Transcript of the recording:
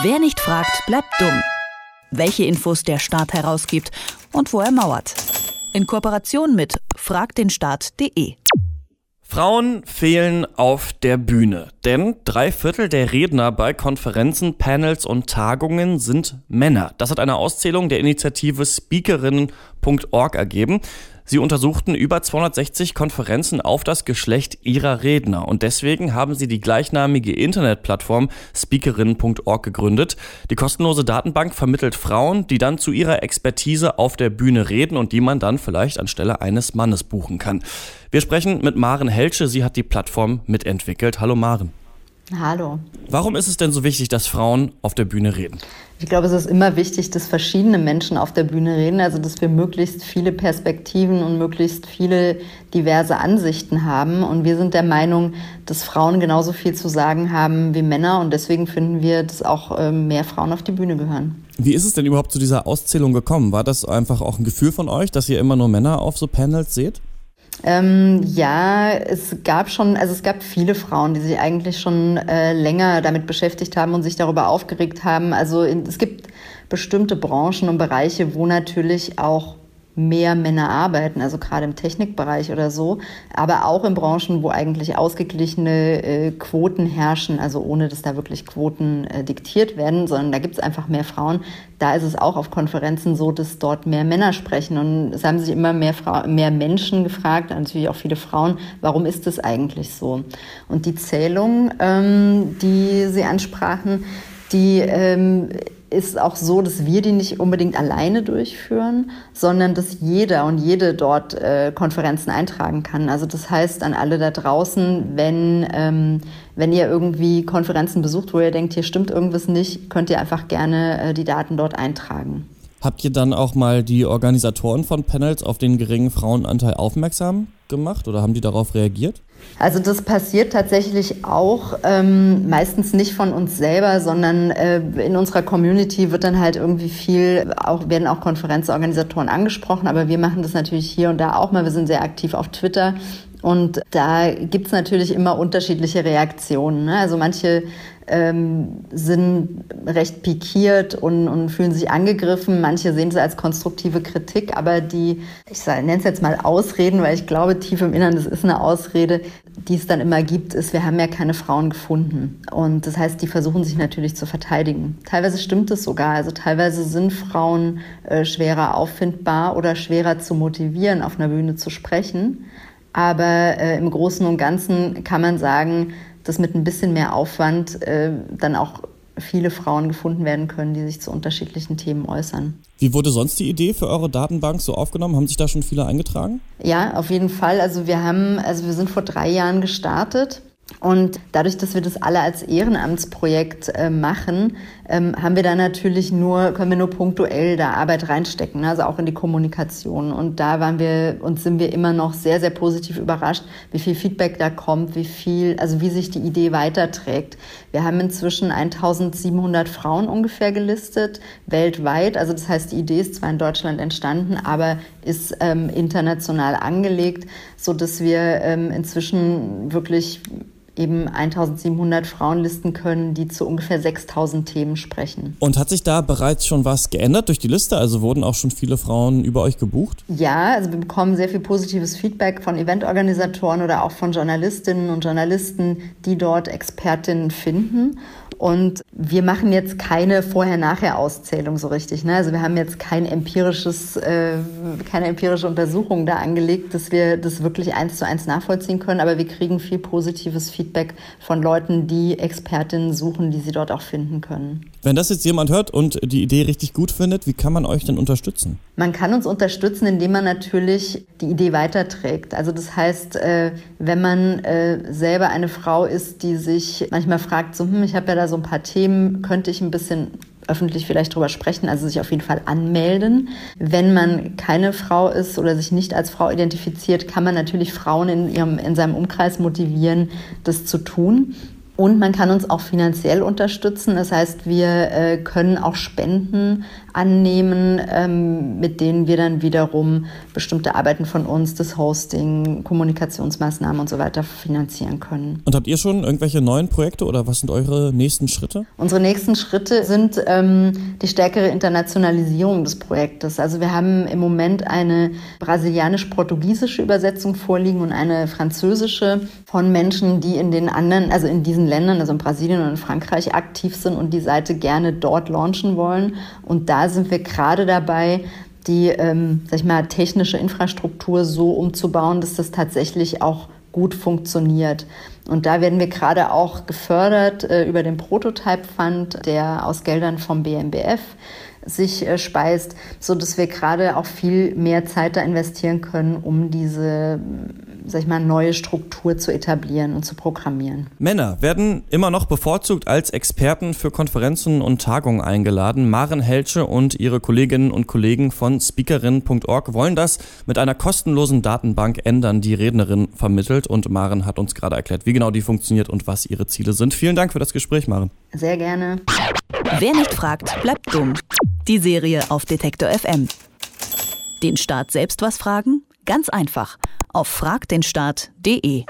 Wer nicht fragt, bleibt dumm. Welche Infos der Staat herausgibt und wo er mauert. In Kooperation mit fragdenstaat.de. Frauen fehlen auf der Bühne, denn drei Viertel der Redner bei Konferenzen, Panels und Tagungen sind Männer. Das hat eine Auszählung der Initiative Speakerinnen.org ergeben. Sie untersuchten über 260 Konferenzen auf das Geschlecht ihrer Redner und deswegen haben sie die gleichnamige Internetplattform speakerinnen.org gegründet. Die kostenlose Datenbank vermittelt Frauen, die dann zu ihrer Expertise auf der Bühne reden und die man dann vielleicht anstelle eines Mannes buchen kann. Wir sprechen mit Maren Helsche, sie hat die Plattform mitentwickelt. Hallo Maren. Hallo. Warum ist es denn so wichtig, dass Frauen auf der Bühne reden? Ich glaube, es ist immer wichtig, dass verschiedene Menschen auf der Bühne reden, also dass wir möglichst viele Perspektiven und möglichst viele diverse Ansichten haben. Und wir sind der Meinung, dass Frauen genauso viel zu sagen haben wie Männer und deswegen finden wir, dass auch ähm, mehr Frauen auf die Bühne gehören. Wie ist es denn überhaupt zu dieser Auszählung gekommen? War das einfach auch ein Gefühl von euch, dass ihr immer nur Männer auf so Panels seht? Ähm, ja, es gab schon, also es gab viele Frauen, die sich eigentlich schon äh, länger damit beschäftigt haben und sich darüber aufgeregt haben. Also in, es gibt bestimmte Branchen und Bereiche, wo natürlich auch mehr Männer arbeiten, also gerade im Technikbereich oder so, aber auch in Branchen, wo eigentlich ausgeglichene äh, Quoten herrschen, also ohne dass da wirklich Quoten äh, diktiert werden, sondern da gibt es einfach mehr Frauen. Da ist es auch auf Konferenzen so, dass dort mehr Männer sprechen. Und es haben sich immer mehr, Fra mehr Menschen gefragt, natürlich auch viele Frauen, warum ist das eigentlich so? Und die Zählung, ähm, die Sie ansprachen, die ähm, ist auch so, dass wir die nicht unbedingt alleine durchführen, sondern dass jeder und jede dort äh, Konferenzen eintragen kann. Also das heißt an alle da draußen, wenn, ähm, wenn ihr irgendwie Konferenzen besucht, wo ihr denkt, hier stimmt irgendwas nicht, könnt ihr einfach gerne äh, die Daten dort eintragen. Habt ihr dann auch mal die Organisatoren von Panels auf den geringen Frauenanteil aufmerksam gemacht oder haben die darauf reagiert? Also das passiert tatsächlich auch ähm, meistens nicht von uns selber, sondern äh, in unserer Community wird dann halt irgendwie viel, auch werden auch Konferenzorganisatoren angesprochen, aber wir machen das natürlich hier und da auch mal. Wir sind sehr aktiv auf Twitter und da gibt's natürlich immer unterschiedliche Reaktionen. Ne? Also manche ähm, sind recht pikiert und, und, fühlen sich angegriffen. Manche sehen es als konstruktive Kritik, aber die, ich nenne es jetzt mal Ausreden, weil ich glaube, tief im Innern, das ist eine Ausrede, die es dann immer gibt, ist, wir haben ja keine Frauen gefunden. Und das heißt, die versuchen sich natürlich zu verteidigen. Teilweise stimmt es sogar. Also teilweise sind Frauen äh, schwerer auffindbar oder schwerer zu motivieren, auf einer Bühne zu sprechen. Aber äh, im Großen und Ganzen kann man sagen, dass mit ein bisschen mehr Aufwand äh, dann auch viele Frauen gefunden werden können, die sich zu unterschiedlichen Themen äußern. Wie wurde sonst die Idee für eure Datenbank so aufgenommen? Haben sich da schon viele eingetragen? Ja, auf jeden Fall. Also wir haben, also wir sind vor drei Jahren gestartet und dadurch, dass wir das alle als Ehrenamtsprojekt äh, machen, ähm, haben wir da natürlich nur, können wir nur punktuell da Arbeit reinstecken, also auch in die Kommunikation. Und da waren wir und sind wir immer noch sehr, sehr positiv überrascht, wie viel Feedback da kommt, wie viel, also wie sich die Idee weiterträgt. Wir haben inzwischen 1700 Frauen ungefähr gelistet, weltweit. Also das heißt, die Idee ist zwar in Deutschland entstanden, aber ist ähm, international angelegt, so dass wir ähm, inzwischen wirklich eben 1700 Frauen listen können, die zu ungefähr 6000 Themen sprechen. Und hat sich da bereits schon was geändert durch die Liste? Also wurden auch schon viele Frauen über euch gebucht? Ja, also wir bekommen sehr viel positives Feedback von Eventorganisatoren oder auch von Journalistinnen und Journalisten, die dort Expertinnen finden. Und wir machen jetzt keine Vorher-Nachher-Auszählung so richtig. Ne? Also wir haben jetzt kein empirisches, äh, keine empirische Untersuchung da angelegt, dass wir das wirklich eins zu eins nachvollziehen können. Aber wir kriegen viel positives Feedback von Leuten, die Expertinnen suchen, die sie dort auch finden können. Wenn das jetzt jemand hört und die Idee richtig gut findet, wie kann man euch denn unterstützen? Man kann uns unterstützen, indem man natürlich die Idee weiterträgt. Also das heißt, äh, wenn man äh, selber eine Frau ist, die sich manchmal fragt, so, hm, ich habe ja da so ein paar Themen, könnte ich ein bisschen öffentlich vielleicht drüber sprechen, also sich auf jeden Fall anmelden. Wenn man keine Frau ist oder sich nicht als Frau identifiziert, kann man natürlich Frauen in, ihrem, in seinem Umkreis motivieren, das zu tun. Und man kann uns auch finanziell unterstützen. Das heißt, wir äh, können auch Spenden annehmen, ähm, mit denen wir dann wiederum bestimmte Arbeiten von uns, das Hosting, Kommunikationsmaßnahmen und so weiter finanzieren können. Und habt ihr schon irgendwelche neuen Projekte oder was sind eure nächsten Schritte? Unsere nächsten Schritte sind ähm, die stärkere Internationalisierung des Projektes. Also wir haben im Moment eine brasilianisch-portugiesische Übersetzung vorliegen und eine französische von Menschen, die in den anderen, also in diesen Ländern, also in Brasilien und in Frankreich aktiv sind und die Seite gerne dort launchen wollen. Und da sind wir gerade dabei, die ähm, sag ich mal, technische Infrastruktur so umzubauen, dass das tatsächlich auch gut funktioniert. Und da werden wir gerade auch gefördert äh, über den Prototype Fund, der aus Geldern vom BMBF sich äh, speist, so dass wir gerade auch viel mehr Zeit da investieren können, um diese, sag ich mal, neue Struktur zu etablieren und zu programmieren. Männer werden immer noch bevorzugt als Experten für Konferenzen und Tagungen eingeladen. Maren Helsche und ihre Kolleginnen und Kollegen von speakerin.org wollen das mit einer kostenlosen Datenbank ändern, die Rednerin vermittelt. Und Maren hat uns gerade erklärt, wie genau die funktioniert und was ihre Ziele sind. Vielen Dank für das Gespräch, Maren. Sehr gerne. Wer nicht fragt, bleibt dumm. Die Serie auf Detektor FM. Den Staat selbst was fragen? Ganz einfach. Auf fragdenstaat.de.